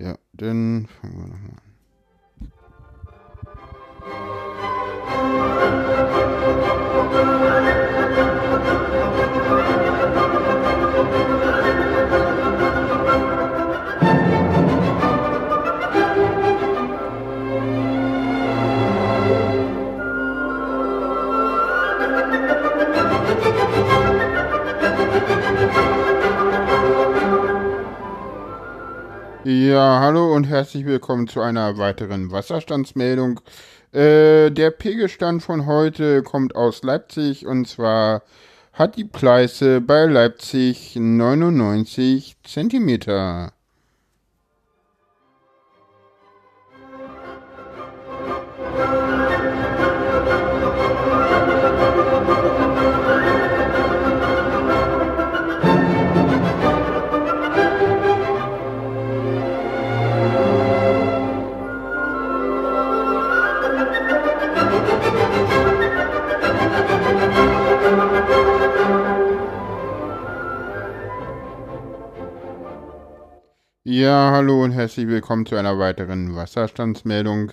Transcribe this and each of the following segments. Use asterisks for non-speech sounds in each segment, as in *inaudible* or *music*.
Ja, dann fangen wir nochmal an. Ja, hallo und herzlich willkommen zu einer weiteren Wasserstandsmeldung. Äh, der Pegelstand von heute kommt aus Leipzig und zwar hat die Pleiße bei Leipzig 99 Zentimeter. Ja, hallo und herzlich willkommen zu einer weiteren Wasserstandsmeldung.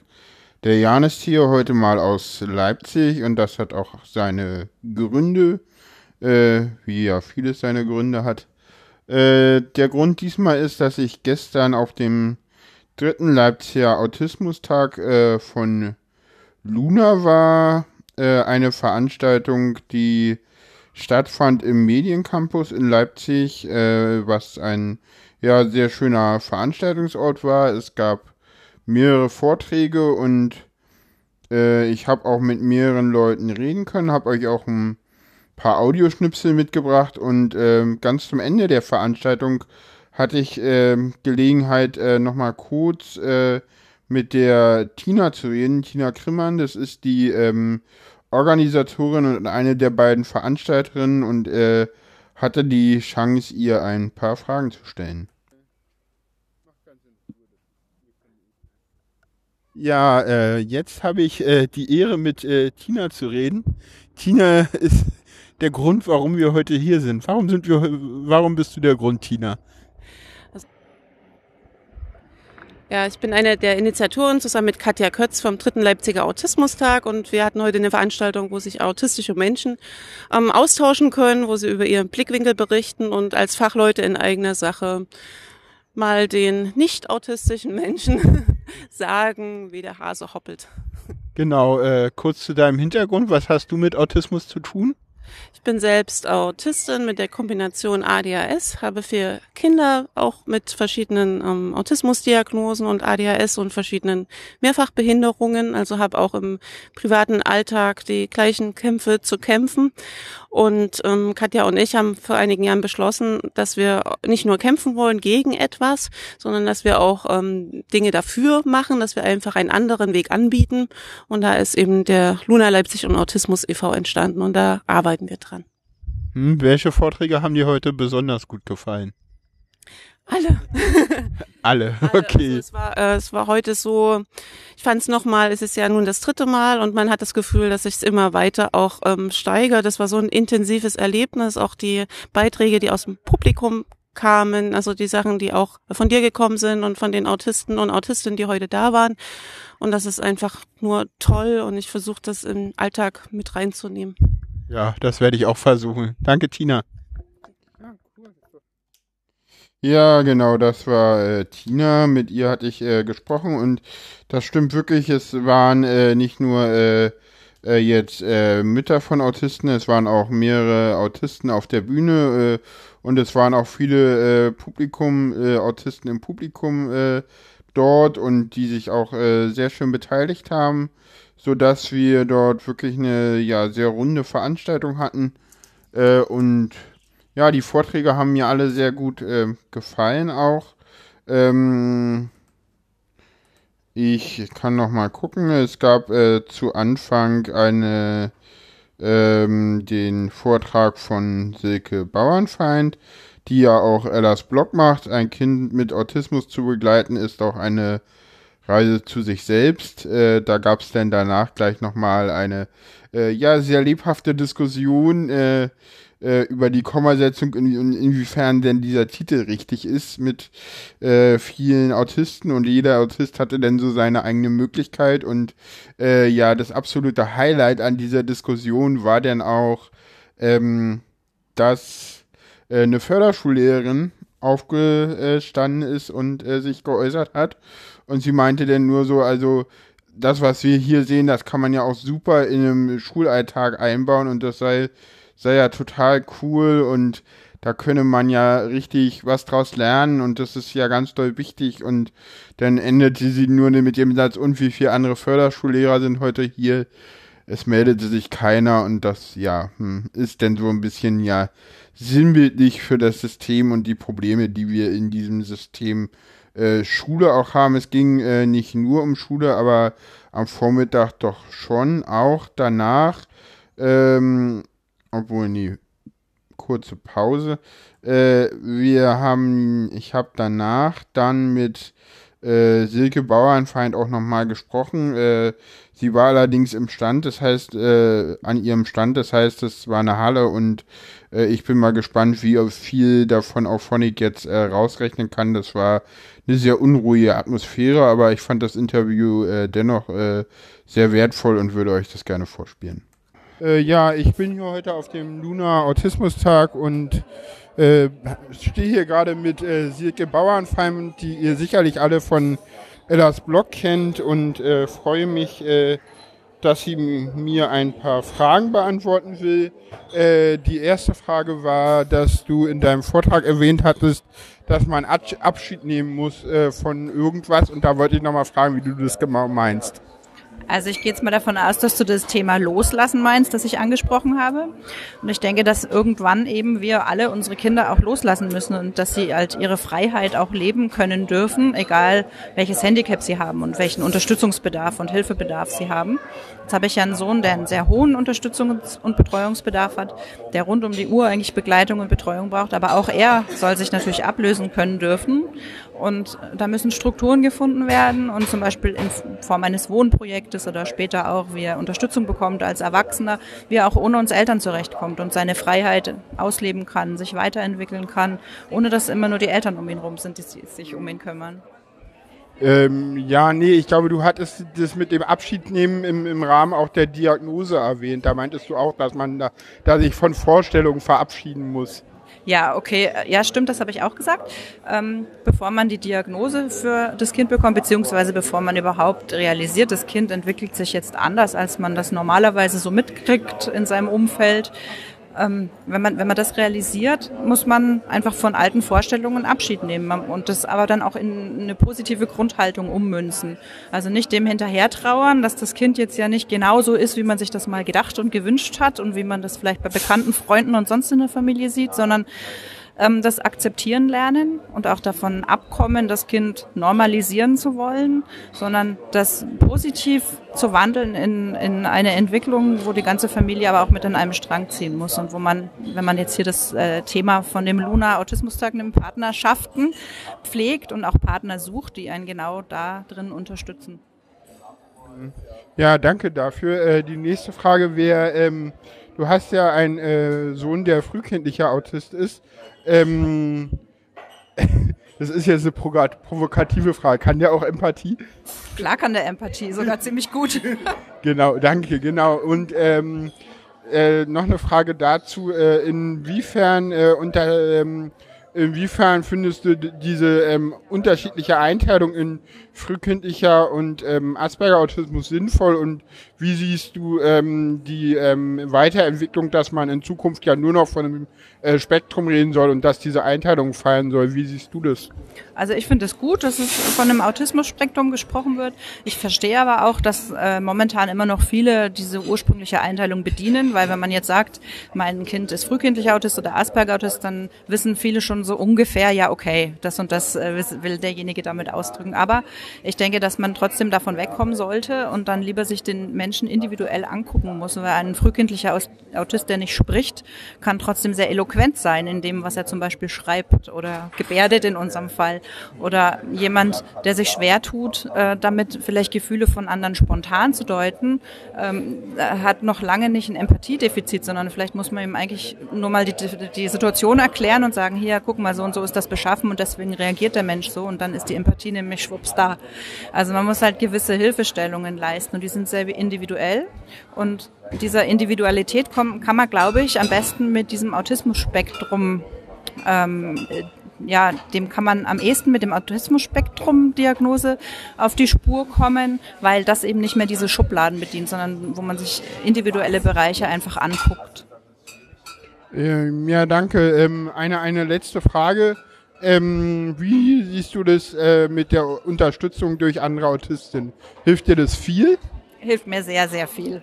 Der Jan ist hier heute mal aus Leipzig und das hat auch seine Gründe, äh, wie ja vieles seine Gründe hat. Äh, der Grund diesmal ist, dass ich gestern auf dem dritten Leipziger Autismustag äh, von Luna war, äh, eine Veranstaltung, die stattfand im Mediencampus in Leipzig, äh, was ein ja sehr schöner Veranstaltungsort war. Es gab mehrere Vorträge und äh, ich habe auch mit mehreren Leuten reden können, habe euch auch ein paar Audioschnipsel mitgebracht und äh, ganz zum Ende der Veranstaltung hatte ich äh, Gelegenheit, äh, nochmal kurz äh, mit der Tina zu reden. Tina Krimmern, das ist die ähm, Organisatorin und eine der beiden Veranstalterinnen und äh, hatte die Chance, ihr ein paar Fragen zu stellen. Ja, äh, jetzt habe ich äh, die Ehre, mit äh, Tina zu reden. Tina ist der Grund, warum wir heute hier sind. Warum sind wir, warum bist du der Grund, Tina? Ja, ich bin eine der Initiatoren zusammen mit Katja Kötz vom dritten Leipziger Autismustag und wir hatten heute eine Veranstaltung, wo sich autistische Menschen ähm, austauschen können, wo sie über ihren Blickwinkel berichten und als Fachleute in eigener Sache mal den nicht autistischen Menschen *laughs* sagen, wie der Hase hoppelt. Genau, äh, kurz zu deinem Hintergrund, was hast du mit Autismus zu tun? Ich bin selbst Autistin mit der Kombination ADHS, habe vier Kinder auch mit verschiedenen ähm, Autismusdiagnosen und ADHS und verschiedenen Mehrfachbehinderungen, also habe auch im privaten Alltag die gleichen Kämpfe zu kämpfen. Und ähm, Katja und ich haben vor einigen Jahren beschlossen, dass wir nicht nur kämpfen wollen gegen etwas, sondern dass wir auch ähm, Dinge dafür machen, dass wir einfach einen anderen Weg anbieten. Und da ist eben der Luna Leipzig und Autismus e.V. entstanden und da arbeiten wir dran. Hm, welche Vorträge haben dir heute besonders gut gefallen? Alle. *laughs* Alle, okay. Also es, war, äh, es war heute so, ich fand es nochmal, es ist ja nun das dritte Mal und man hat das Gefühl, dass sich es immer weiter auch ähm, steigert. Das war so ein intensives Erlebnis, auch die Beiträge, die aus dem Publikum kamen, also die Sachen, die auch von dir gekommen sind und von den Autisten und Autistinnen, die heute da waren. Und das ist einfach nur toll und ich versuche das im Alltag mit reinzunehmen. Ja, das werde ich auch versuchen. Danke, Tina. Ja, genau, das war äh, Tina. Mit ihr hatte ich äh, gesprochen und das stimmt wirklich. Es waren äh, nicht nur äh, äh, jetzt äh, Mütter von Autisten, es waren auch mehrere Autisten auf der Bühne und es waren auch viele Publikum, Autisten im Publikum dort und die sich auch sehr schön beteiligt haben, so dass wir dort wirklich eine ja sehr runde Veranstaltung hatten und ja, die Vorträge haben mir alle sehr gut äh, gefallen auch. Ähm, ich kann noch mal gucken. Es gab äh, zu Anfang eine ähm, den Vortrag von Silke Bauernfeind, die ja auch Ellas Blog macht. Ein Kind mit Autismus zu begleiten ist auch eine Reise zu sich selbst. Äh, da gab es dann danach gleich noch mal eine äh, ja sehr lebhafte Diskussion. Äh, äh, über die Kommasetzung und in, inwiefern denn dieser Titel richtig ist mit äh, vielen Autisten und jeder Autist hatte dann so seine eigene Möglichkeit und äh, ja, das absolute Highlight an dieser Diskussion war dann auch, ähm, dass eine Förderschullehrerin aufgestanden ist und äh, sich geäußert hat und sie meinte dann nur so, also das, was wir hier sehen, das kann man ja auch super in einem Schulalltag einbauen und das sei, sei ja total cool und da könne man ja richtig was draus lernen und das ist ja ganz doll wichtig und dann endete sie nur mit dem Satz, und wie viele andere Förderschullehrer sind heute hier? Es meldete sich keiner und das, ja, hm, ist denn so ein bisschen, ja, sinnbildlich für das System und die Probleme, die wir in diesem System äh, Schule auch haben. Es ging äh, nicht nur um Schule, aber am Vormittag doch schon auch danach, ähm, obwohl nie kurze Pause. Äh, wir haben, ich habe danach dann mit äh, Silke Bauernfeind auch nochmal gesprochen. Äh, sie war allerdings im Stand, das heißt, äh, an ihrem Stand, das heißt, es war eine Halle und äh, ich bin mal gespannt, wie viel davon auch Phonic jetzt äh, rausrechnen kann. Das war eine sehr unruhige Atmosphäre, aber ich fand das Interview äh, dennoch äh, sehr wertvoll und würde euch das gerne vorspielen. Äh, ja, ich bin hier heute auf dem Luna Autismustag und äh, stehe hier gerade mit Silke Bauernfeim, die ihr sicherlich alle von Ellas Blog kennt und freue mich, dass sie mir ein paar Fragen beantworten will. Äh, die erste Frage war, dass du in deinem Vortrag erwähnt hattest, dass man Abschied nehmen muss äh, von irgendwas und da wollte ich nochmal fragen, wie du das genau meinst. Also ich gehe jetzt mal davon aus, dass du das Thema Loslassen meinst, das ich angesprochen habe. Und ich denke, dass irgendwann eben wir alle unsere Kinder auch loslassen müssen und dass sie halt ihre Freiheit auch leben können dürfen, egal welches Handicap sie haben und welchen Unterstützungsbedarf und Hilfebedarf sie haben. Jetzt habe ich ja einen Sohn, der einen sehr hohen Unterstützungs- und Betreuungsbedarf hat, der rund um die Uhr eigentlich Begleitung und Betreuung braucht. Aber auch er soll sich natürlich ablösen können dürfen. Und da müssen Strukturen gefunden werden und zum Beispiel in Form eines Wohnprojektes oder später auch, wie er Unterstützung bekommt als Erwachsener, wie er auch ohne uns Eltern zurechtkommt und seine Freiheit ausleben kann, sich weiterentwickeln kann, ohne dass immer nur die Eltern um ihn rum sind, die sich um ihn kümmern. Ähm, ja, nee, ich glaube, du hattest das mit dem Abschiednehmen im, im Rahmen auch der Diagnose erwähnt. Da meintest du auch, dass man da, da sich von Vorstellungen verabschieden muss. Ja, okay, ja, stimmt, das habe ich auch gesagt. Ähm, bevor man die Diagnose für das Kind bekommt, beziehungsweise bevor man überhaupt realisiert, das Kind entwickelt sich jetzt anders, als man das normalerweise so mitkriegt in seinem Umfeld, ähm, wenn, man, wenn man das realisiert, muss man einfach von alten Vorstellungen Abschied nehmen und das aber dann auch in eine positive Grundhaltung ummünzen. Also nicht dem hinterher trauern, dass das Kind jetzt ja nicht genau so ist, wie man sich das mal gedacht und gewünscht hat und wie man das vielleicht bei bekannten Freunden und sonst in der Familie sieht, sondern ähm, das akzeptieren lernen und auch davon abkommen, das Kind normalisieren zu wollen, sondern das positiv zu wandeln in, in eine Entwicklung, wo die ganze Familie aber auch mit an einem Strang ziehen muss und wo man, wenn man jetzt hier das äh, Thema von dem Luna Autismustag, einem Partnerschaften pflegt und auch Partner sucht, die einen genau da drin unterstützen. Ja, danke dafür. Äh, die nächste Frage wäre, ähm, du hast ja einen äh, Sohn, der frühkindlicher Autist ist. Ähm, *laughs* das ist jetzt eine provokative Frage. Kann der auch Empathie? Klar kann der Empathie, sogar ziemlich gut. *laughs* genau, danke, genau. Und ähm, äh, noch eine Frage dazu, äh, inwiefern äh, unter ähm, Inwiefern findest du diese ähm, unterschiedliche Einteilung in frühkindlicher und ähm, Asperger-Autismus sinnvoll und wie siehst du ähm, die ähm, Weiterentwicklung, dass man in Zukunft ja nur noch von einem äh, Spektrum reden soll und dass diese Einteilung fallen soll? Wie siehst du das? Also ich finde es gut, dass es von einem Autismus-Spektrum gesprochen wird. Ich verstehe aber auch, dass äh, momentan immer noch viele diese ursprüngliche Einteilung bedienen, weil wenn man jetzt sagt, mein Kind ist frühkindlicher Autist oder Asperger-Autist, dann wissen viele schon so ungefähr, ja okay, das und das äh, will derjenige damit ausdrücken. Aber ich denke, dass man trotzdem davon wegkommen sollte und dann lieber sich den Menschen Menschen individuell angucken muss. Weil ein frühkindlicher Autist, der nicht spricht, kann trotzdem sehr eloquent sein in dem, was er zum Beispiel schreibt oder gebärdet in unserem Fall. Oder jemand, der sich schwer tut, äh, damit vielleicht Gefühle von anderen spontan zu deuten, ähm, hat noch lange nicht ein Empathiedefizit, sondern vielleicht muss man ihm eigentlich nur mal die, die Situation erklären und sagen, hier, guck mal, so und so ist das beschaffen und deswegen reagiert der Mensch so und dann ist die Empathie nämlich schwupps da. Also man muss halt gewisse Hilfestellungen leisten und die sind sehr individuell und dieser Individualität kann man, glaube ich, am besten mit diesem Autismus-Spektrum ähm, ja, dem kann man am ehesten mit dem Autismus-Spektrum-Diagnose auf die Spur kommen, weil das eben nicht mehr diese Schubladen bedient, sondern wo man sich individuelle Bereiche einfach anguckt. Ähm, ja, danke. Ähm, eine, eine letzte Frage. Ähm, wie siehst du das äh, mit der Unterstützung durch andere Autisten? Hilft dir das viel? Hilft mir sehr, sehr viel.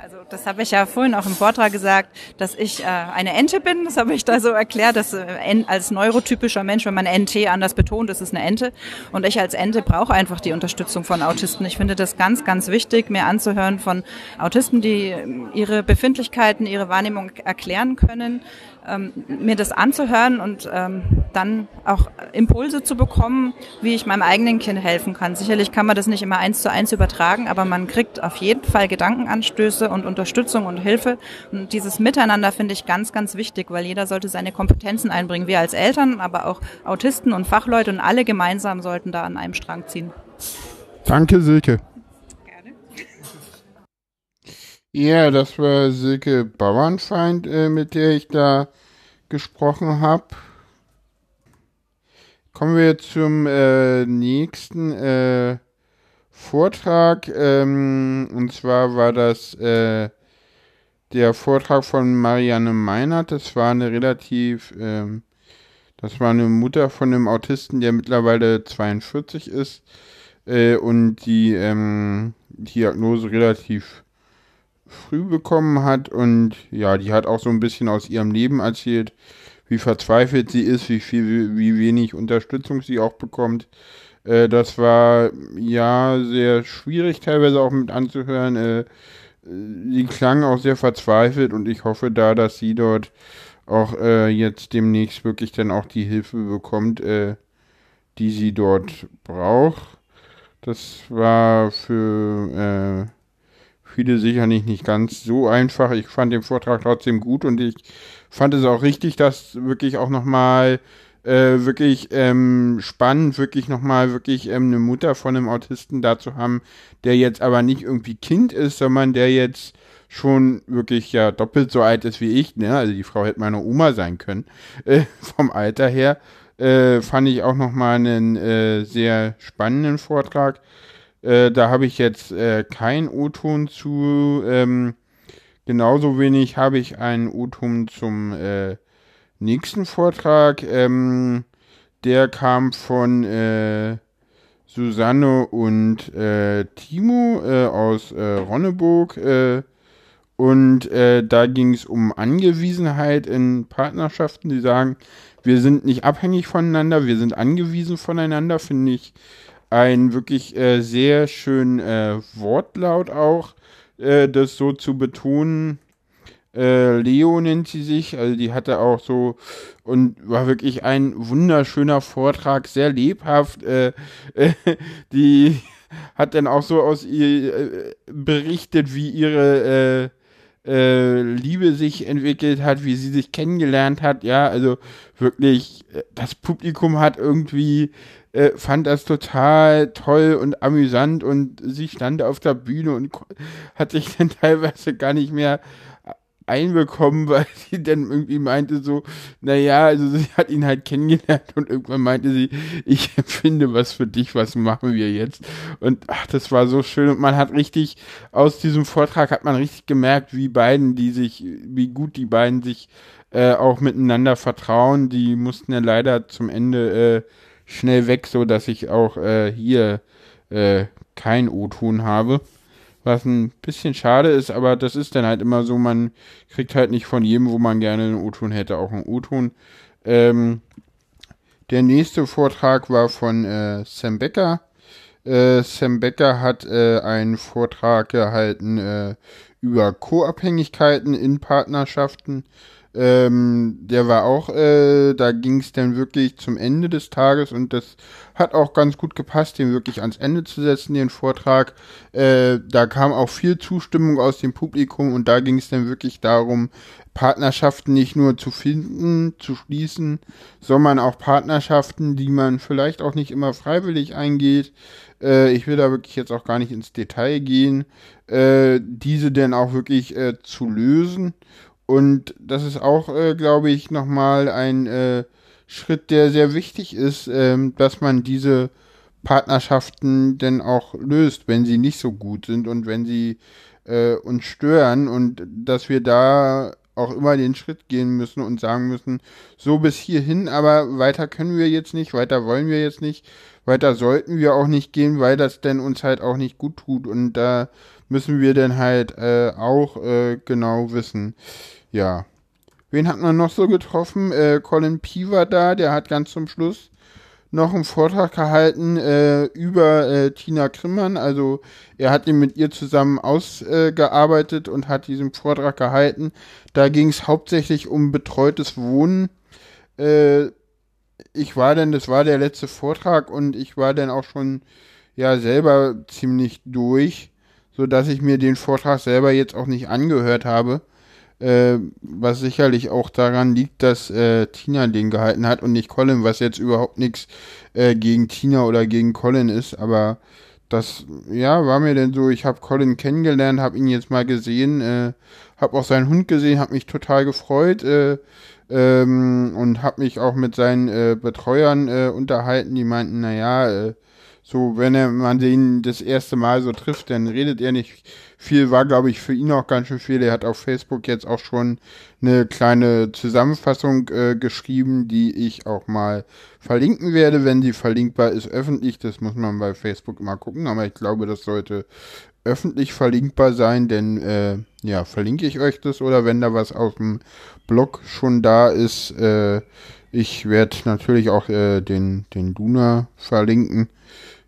Also das habe ich ja vorhin auch im Vortrag gesagt, dass ich äh, eine Ente bin. Das habe ich da so erklärt, dass äh, als neurotypischer Mensch, wenn man NT anders betont, ist es eine Ente. Und ich als Ente brauche einfach die Unterstützung von Autisten. Ich finde das ganz, ganz wichtig, mir anzuhören von Autisten, die ihre Befindlichkeiten, ihre Wahrnehmung erklären können ähm, mir das anzuhören und ähm, dann auch Impulse zu bekommen, wie ich meinem eigenen Kind helfen kann. Sicherlich kann man das nicht immer eins zu eins übertragen, aber man kriegt auf jeden Fall Gedankenanstöße und Unterstützung und Hilfe. Und dieses Miteinander finde ich ganz, ganz wichtig, weil jeder sollte seine Kompetenzen einbringen. Wir als Eltern, aber auch Autisten und Fachleute und alle gemeinsam sollten da an einem Strang ziehen. Danke, Silke. Gerne. Ja, das war Silke Bauernfeind, äh, mit der ich da gesprochen habe. Kommen wir zum äh, nächsten äh, Vortrag. Ähm, und zwar war das äh, der Vortrag von Marianne Meinert. Das war eine relativ, ähm, das war eine Mutter von einem Autisten, der mittlerweile 42 ist äh, und die ähm, Diagnose relativ früh bekommen hat und ja, die hat auch so ein bisschen aus ihrem Leben erzählt, wie verzweifelt sie ist, wie viel, wie wenig Unterstützung sie auch bekommt. Äh, das war ja sehr schwierig teilweise auch mit anzuhören. Äh, sie klang auch sehr verzweifelt und ich hoffe da, dass sie dort auch äh, jetzt demnächst wirklich dann auch die Hilfe bekommt, äh, die sie dort braucht. Das war für äh, viele sicherlich nicht ganz so einfach. Ich fand den Vortrag trotzdem gut und ich fand es auch richtig, dass wirklich auch nochmal äh, wirklich ähm, spannend, wirklich nochmal wirklich ähm, eine Mutter von einem Autisten da zu haben, der jetzt aber nicht irgendwie Kind ist, sondern der jetzt schon wirklich ja doppelt so alt ist wie ich, ne? Also die Frau hätte meine Oma sein können, *laughs* äh, vom Alter her. Äh, fand ich auch nochmal einen äh, sehr spannenden Vortrag. Äh, da habe ich jetzt äh, kein O-Ton zu. Ähm, genauso wenig habe ich einen O-Ton zum äh, nächsten Vortrag. Ähm, der kam von äh, Susanne und äh, Timo äh, aus Ronneburg. und da ging es um Angewiesenheit in Partnerschaften. Die sagen, wir sind nicht abhängig voneinander, wir sind angewiesen voneinander, finde ich ein wirklich äh, sehr schön äh, Wortlaut auch, äh, das so zu betonen. Äh, Leo nennt sie sich, also die hatte auch so und war wirklich ein wunderschöner Vortrag, sehr lebhaft. Äh, *laughs* die hat dann auch so aus ihr äh, berichtet, wie ihre Liebe sich entwickelt hat, wie sie sich kennengelernt hat. Ja, also wirklich, das Publikum hat irgendwie äh, fand das total toll und amüsant und sie stand auf der Bühne und hat sich *laughs* dann teilweise gar nicht mehr einbekommen, *laughs* weil sie dann irgendwie meinte so, naja, also sie hat ihn halt kennengelernt und irgendwann meinte sie, ich *laughs* empfinde was für dich, was machen wir jetzt? Und ach, das war so schön und man hat richtig, aus diesem Vortrag hat man richtig gemerkt, wie beiden, die sich, wie gut die beiden sich äh, auch miteinander vertrauen. Die mussten ja leider zum Ende äh, schnell weg, so dass ich auch äh, hier äh, kein O-Ton habe. Was ein bisschen schade ist, aber das ist dann halt immer so, man kriegt halt nicht von jedem, wo man gerne einen O-Ton hätte, auch einen O-Ton. Ähm, der nächste Vortrag war von äh, Sam Becker. Äh, Sam Becker hat äh, einen Vortrag gehalten äh, über Co-Abhängigkeiten in Partnerschaften. Ähm, der war auch, äh, da ging es dann wirklich zum Ende des Tages und das hat auch ganz gut gepasst, den wirklich ans Ende zu setzen, den Vortrag. Äh, da kam auch viel Zustimmung aus dem Publikum und da ging es dann wirklich darum, Partnerschaften nicht nur zu finden, zu schließen, sondern auch Partnerschaften, die man vielleicht auch nicht immer freiwillig eingeht. Äh, ich will da wirklich jetzt auch gar nicht ins Detail gehen, äh, diese denn auch wirklich äh, zu lösen und das ist auch, äh, glaube ich, nochmal ein äh, Schritt, der sehr wichtig ist, ähm, dass man diese Partnerschaften denn auch löst, wenn sie nicht so gut sind und wenn sie äh, uns stören und dass wir da auch immer den Schritt gehen müssen und sagen müssen, so bis hierhin, aber weiter können wir jetzt nicht, weiter wollen wir jetzt nicht, weiter sollten wir auch nicht gehen, weil das denn uns halt auch nicht gut tut und da müssen wir dann halt äh, auch äh, genau wissen. Ja. Wen hat man noch so getroffen? Äh, Colin P. war da, der hat ganz zum Schluss noch einen Vortrag gehalten äh, über äh, Tina Krimmern. Also er hat ihn mit ihr zusammen ausgearbeitet und hat diesen Vortrag gehalten. Da ging es hauptsächlich um betreutes Wohnen. Äh, ich war dann, das war der letzte Vortrag und ich war dann auch schon ja selber ziemlich durch so dass ich mir den Vortrag selber jetzt auch nicht angehört habe. Äh, was sicherlich auch daran liegt, dass äh, Tina den gehalten hat und nicht Colin, was jetzt überhaupt nichts äh, gegen Tina oder gegen Colin ist, aber das, ja, war mir denn so, ich habe Colin kennengelernt, habe ihn jetzt mal gesehen, äh, habe auch seinen Hund gesehen, habe mich total gefreut äh, ähm, und habe mich auch mit seinen äh, Betreuern äh, unterhalten, die meinten, naja, äh, so, wenn er, man den das erste Mal so trifft, dann redet er nicht viel, war, glaube ich, für ihn auch ganz schön viel. Er hat auf Facebook jetzt auch schon eine kleine Zusammenfassung äh, geschrieben, die ich auch mal verlinken werde, wenn sie verlinkbar ist öffentlich. Das muss man bei Facebook immer gucken, aber ich glaube, das sollte öffentlich verlinkbar sein, denn äh, ja, verlinke ich euch das oder wenn da was auf dem Blog schon da ist, äh, ich werde natürlich auch äh, den, den Luna verlinken.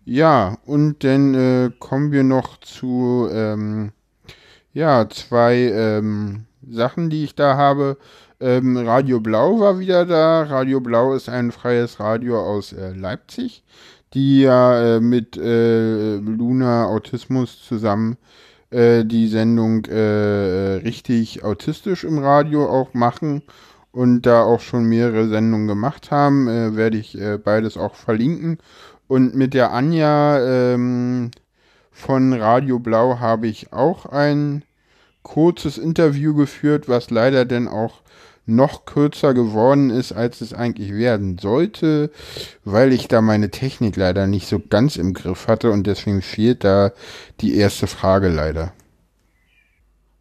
Ja, und dann äh, kommen wir noch zu ähm, ja, zwei ähm, Sachen, die ich da habe. Ähm, Radio Blau war wieder da. Radio Blau ist ein freies Radio aus äh, Leipzig, die ja äh, mit äh, Luna Autismus zusammen äh, die Sendung äh, richtig autistisch im Radio auch machen und da auch schon mehrere Sendungen gemacht haben, äh, werde ich äh, beides auch verlinken. Und mit der Anja ähm, von Radio Blau habe ich auch ein kurzes Interview geführt, was leider dann auch noch kürzer geworden ist, als es eigentlich werden sollte, weil ich da meine Technik leider nicht so ganz im Griff hatte und deswegen fehlt da die erste Frage leider.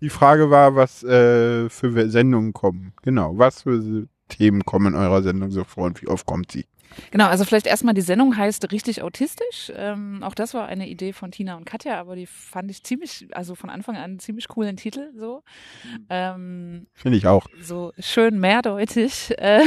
Die Frage war, was äh, für Sendungen kommen. Genau, was für Themen kommen in eurer Sendung so vor und wie oft kommt sie? Genau, also vielleicht erstmal die Sendung heißt Richtig Autistisch. Ähm, auch das war eine Idee von Tina und Katja, aber die fand ich ziemlich, also von Anfang an ziemlich coolen Titel so. Ähm, Finde ich auch. So schön mehrdeutig. Äh,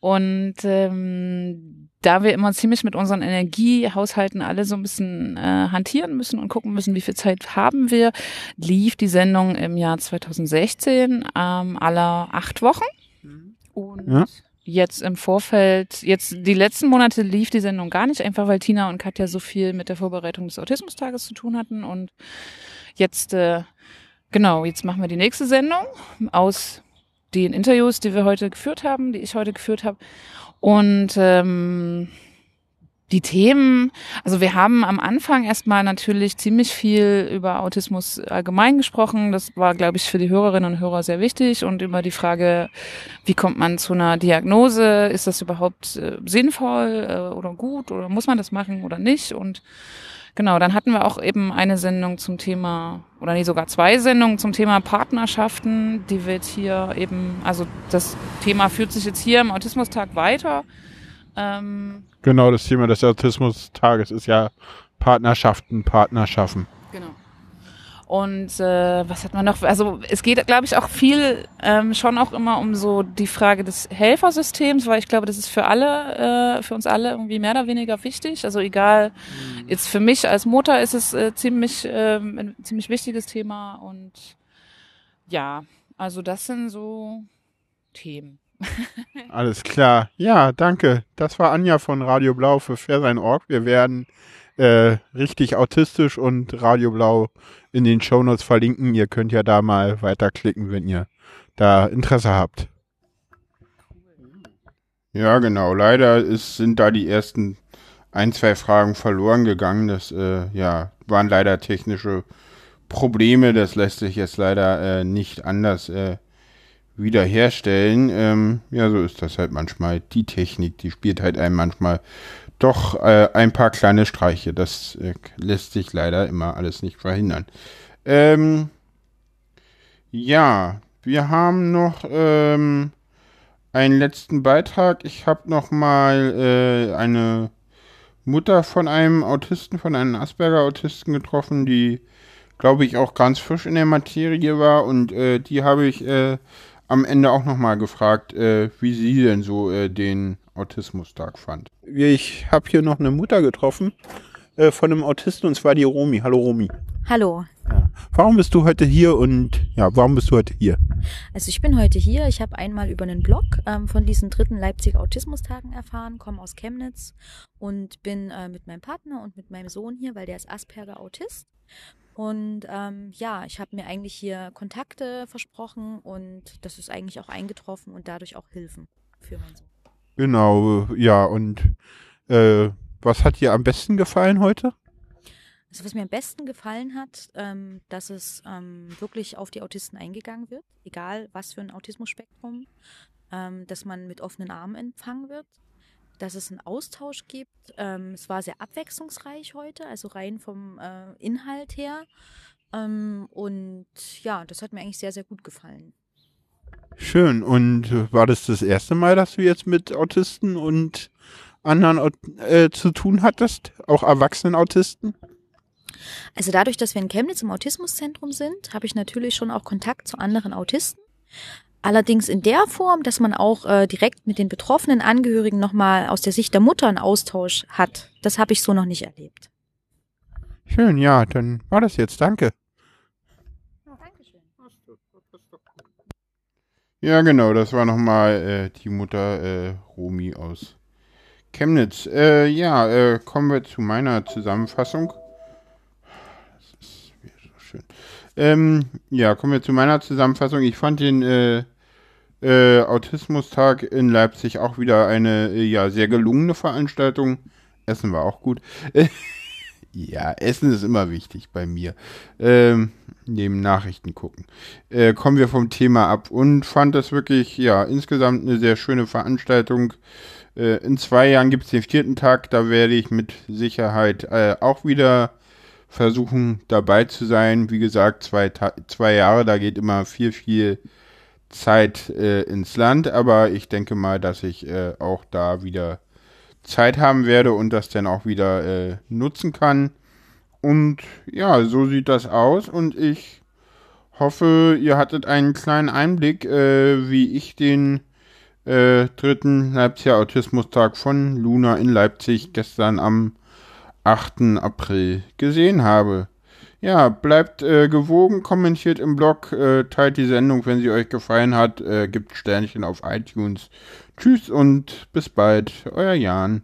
und ähm, da wir immer ziemlich mit unseren Energiehaushalten alle so ein bisschen äh, hantieren müssen und gucken müssen, wie viel Zeit haben wir, lief die Sendung im Jahr 2016 ähm, aller acht Wochen. Mhm. Und ja jetzt im Vorfeld, jetzt die letzten Monate lief die Sendung gar nicht, einfach weil Tina und Katja so viel mit der Vorbereitung des Autismustages zu tun hatten. Und jetzt, äh, genau, jetzt machen wir die nächste Sendung aus den Interviews, die wir heute geführt haben, die ich heute geführt habe. Und ähm, die Themen, also wir haben am Anfang erstmal natürlich ziemlich viel über Autismus allgemein gesprochen. Das war, glaube ich, für die Hörerinnen und Hörer sehr wichtig und über die Frage, wie kommt man zu einer Diagnose? Ist das überhaupt äh, sinnvoll äh, oder gut oder muss man das machen oder nicht? Und genau, dann hatten wir auch eben eine Sendung zum Thema, oder nee, sogar zwei Sendungen zum Thema Partnerschaften, die wird hier eben, also das Thema führt sich jetzt hier im Autismustag weiter. Ähm, genau, das Thema des Autismus-Tages ist ja Partnerschaften, Partnerschaffen. Genau. Und äh, was hat man noch? Also es geht, glaube ich, auch viel ähm, schon auch immer um so die Frage des Helfersystems, weil ich glaube, das ist für alle, äh, für uns alle irgendwie mehr oder weniger wichtig. Also egal, mhm. jetzt für mich als Mutter ist es äh, ziemlich äh, ein ziemlich wichtiges Thema und ja, also das sind so Themen. Alles klar. Ja, danke. Das war Anja von Radio Blau für Fair sein Org. Wir werden äh, richtig autistisch und Radio Blau in den Shownotes verlinken. Ihr könnt ja da mal weiterklicken, wenn ihr da Interesse habt. Ja, genau. Leider ist, sind da die ersten ein, zwei Fragen verloren gegangen. Das äh, ja, waren leider technische Probleme. Das lässt sich jetzt leider äh, nicht anders äh, wiederherstellen. Ähm, ja, so ist das halt manchmal. Die Technik, die spielt halt einem manchmal doch äh, ein paar kleine Streiche. Das äh, lässt sich leider immer alles nicht verhindern. Ähm, ja, wir haben noch ähm, einen letzten Beitrag. Ich habe noch mal äh, eine Mutter von einem Autisten, von einem Asperger-Autisten getroffen, die, glaube ich, auch ganz frisch in der Materie war. Und äh, die habe ich äh, am Ende auch noch mal gefragt, äh, wie sie denn so äh, den Autismustag fand. Ich habe hier noch eine Mutter getroffen äh, von einem Autisten und zwar die Romi. Hallo Romi. Hallo. Ja. Warum bist du heute hier und ja, warum bist du heute hier? Also ich bin heute hier. Ich habe einmal über einen Blog ähm, von diesen dritten Leipziger Autismustagen erfahren, komme aus Chemnitz und bin äh, mit meinem Partner und mit meinem Sohn hier, weil der ist Asperger Autist. Und ähm, ja, ich habe mir eigentlich hier Kontakte versprochen und das ist eigentlich auch eingetroffen und dadurch auch Hilfen für meinen Sohn. Genau, ja, und äh, was hat dir am besten gefallen heute? Also was mir am besten gefallen hat, ähm, dass es ähm, wirklich auf die Autisten eingegangen wird, egal was für ein Autismusspektrum, ähm, dass man mit offenen Armen empfangen wird, dass es einen Austausch gibt. Ähm, es war sehr abwechslungsreich heute, also rein vom äh, Inhalt her. Ähm, und ja, das hat mir eigentlich sehr, sehr gut gefallen. Schön. Und war das das erste Mal, dass du jetzt mit Autisten und anderen äh, zu tun hattest? Auch erwachsenen Autisten? Also dadurch, dass wir in Chemnitz im Autismuszentrum sind, habe ich natürlich schon auch Kontakt zu anderen Autisten. Allerdings in der Form, dass man auch äh, direkt mit den betroffenen Angehörigen nochmal aus der Sicht der Mutter einen Austausch hat. Das habe ich so noch nicht erlebt. Schön, ja, dann war das jetzt. Danke. Ja, genau, das war nochmal äh, die Mutter äh, Romi aus Chemnitz. Äh, ja, äh, kommen wir zu meiner Zusammenfassung. Das ist wieder so schön. Ähm, ja, kommen wir zu meiner Zusammenfassung. Ich fand den äh, Autismustag in Leipzig auch wieder eine äh, ja sehr gelungene Veranstaltung. Essen war auch gut. *laughs* ja, Essen ist immer wichtig bei mir. Ähm, neben Nachrichten gucken. Äh, kommen wir vom Thema ab und fand das wirklich, ja, insgesamt eine sehr schöne Veranstaltung. Äh, in zwei Jahren gibt es den vierten Tag, da werde ich mit Sicherheit äh, auch wieder versuchen dabei zu sein. Wie gesagt, zwei, zwei Jahre, da geht immer viel, viel Zeit äh, ins Land, aber ich denke mal, dass ich äh, auch da wieder Zeit haben werde und das dann auch wieder äh, nutzen kann. Und ja, so sieht das aus und ich hoffe, ihr hattet einen kleinen Einblick, äh, wie ich den äh, dritten Leipziger Autismustag von Luna in Leipzig gestern am 8. April gesehen habe. Ja, bleibt äh, gewogen, kommentiert im Blog, äh, teilt die Sendung, wenn sie euch gefallen hat, äh, gibt Sternchen auf iTunes. Tschüss und bis bald, euer Jan.